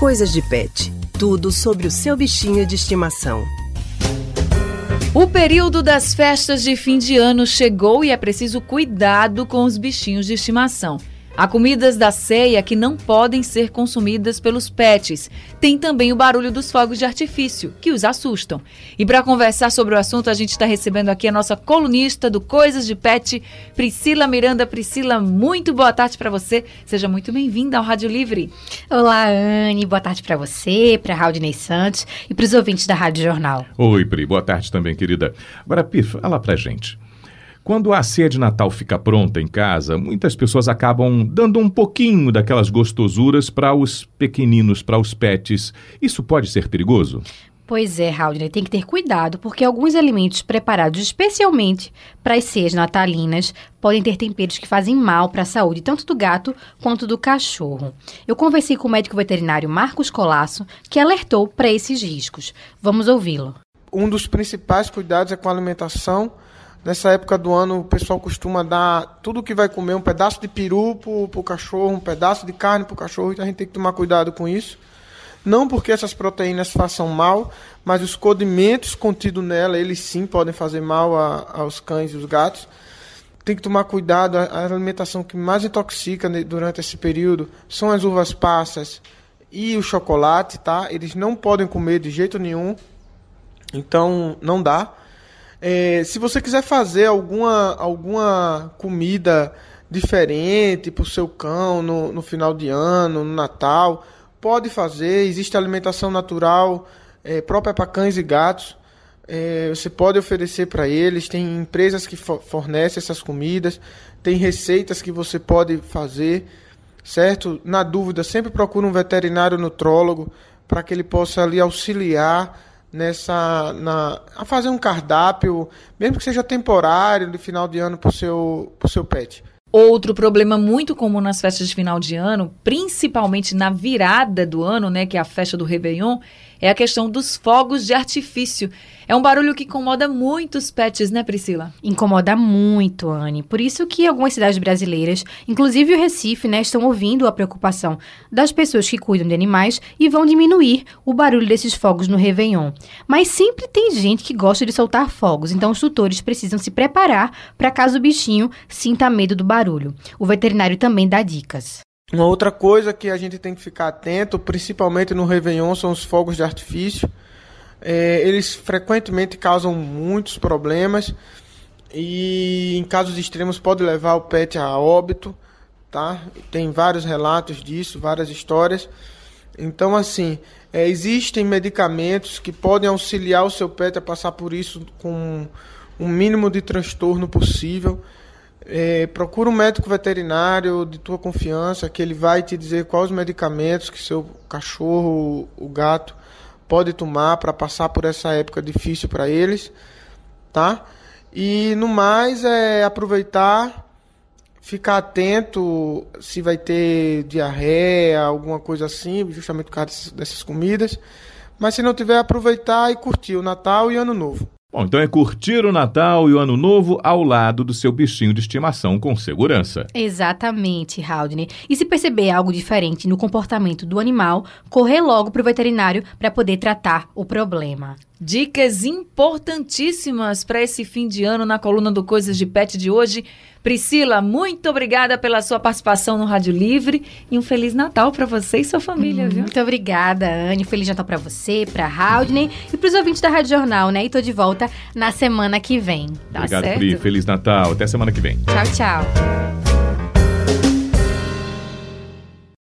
Coisas de Pet. Tudo sobre o seu bichinho de estimação. O período das festas de fim de ano chegou e é preciso cuidado com os bichinhos de estimação. Há comidas da ceia que não podem ser consumidas pelos pets. Tem também o barulho dos fogos de artifício, que os assustam. E para conversar sobre o assunto, a gente está recebendo aqui a nossa colunista do Coisas de Pet, Priscila Miranda. Priscila, muito boa tarde para você. Seja muito bem-vinda ao Rádio Livre. Olá, Anne. Boa tarde para você, para Raudinei Santos e para os ouvintes da Rádio Jornal. Oi, Pri. Boa tarde também, querida. Agora, Pi, fala pra gente. Quando a ceia de Natal fica pronta em casa, muitas pessoas acabam dando um pouquinho daquelas gostosuras para os pequeninos, para os pets. Isso pode ser perigoso? Pois é, Haldner, tem que ter cuidado, porque alguns alimentos preparados especialmente para as ceias natalinas podem ter temperos que fazem mal para a saúde tanto do gato quanto do cachorro. Eu conversei com o médico veterinário Marcos Colasso, que alertou para esses riscos. Vamos ouvi-lo. Um dos principais cuidados é com a alimentação Nessa época do ano, o pessoal costuma dar tudo que vai comer, um pedaço de peru pro, pro cachorro, um pedaço de carne pro cachorro, então a gente tem que tomar cuidado com isso. Não porque essas proteínas façam mal, mas os condimentos contidos nela, eles sim podem fazer mal a, aos cães e os gatos. Tem que tomar cuidado, a, a alimentação que mais intoxica durante esse período são as uvas passas e o chocolate, tá? Eles não podem comer de jeito nenhum, então não dá. É, se você quiser fazer alguma, alguma comida diferente para o seu cão no, no final de ano, no Natal, pode fazer. Existe alimentação natural é, própria para cães e gatos. É, você pode oferecer para eles. Tem empresas que fornecem essas comidas, tem receitas que você pode fazer, certo? Na dúvida, sempre procure um veterinário nutrólogo para que ele possa ali auxiliar nessa na, a fazer um cardápio, mesmo que seja temporário, de final de ano para o seu, pro seu pet. Outro problema muito comum nas festas de final de ano, principalmente na virada do ano, né, que é a festa do Réveillon, é a questão dos fogos de artifício. É um barulho que incomoda muito os pets, né, Priscila? Incomoda muito, Anne. Por isso que algumas cidades brasileiras, inclusive o Recife, né, estão ouvindo a preocupação das pessoas que cuidam de animais e vão diminuir o barulho desses fogos no Réveillon. Mas sempre tem gente que gosta de soltar fogos, então os tutores precisam se preparar para caso o bichinho sinta medo do barulho. O veterinário também dá dicas. Uma outra coisa que a gente tem que ficar atento, principalmente no Réveillon, são os fogos de artifício. É, eles frequentemente causam muitos problemas e, em casos extremos, pode levar o pet a óbito. Tá? Tem vários relatos disso, várias histórias. Então, assim, é, existem medicamentos que podem auxiliar o seu pet a passar por isso com o mínimo de transtorno possível. É, procura um médico veterinário de tua confiança que ele vai te dizer quais os medicamentos que seu cachorro, o gato, pode tomar para passar por essa época difícil para eles, tá? E no mais é aproveitar, ficar atento se vai ter diarreia, alguma coisa assim, justamente por causa dessas comidas. Mas se não tiver, aproveitar e curtir o Natal e Ano Novo. Bom, então é curtir o Natal e o Ano Novo ao lado do seu bichinho de estimação com segurança. Exatamente, Haldane. E se perceber algo diferente no comportamento do animal, correr logo para o veterinário para poder tratar o problema. Dicas importantíssimas para esse fim de ano na coluna do Coisas de Pet de hoje. Priscila, muito obrigada pela sua participação no Rádio Livre e um Feliz Natal para você e sua família, viu? Muito obrigada, Anne. Feliz Natal para você, para Haldney e para os ouvintes da Rádio Jornal, né? E tô de volta na semana que vem. Tá Obrigado, certo? Pri. Feliz Natal. Até semana que vem. Tchau, tchau.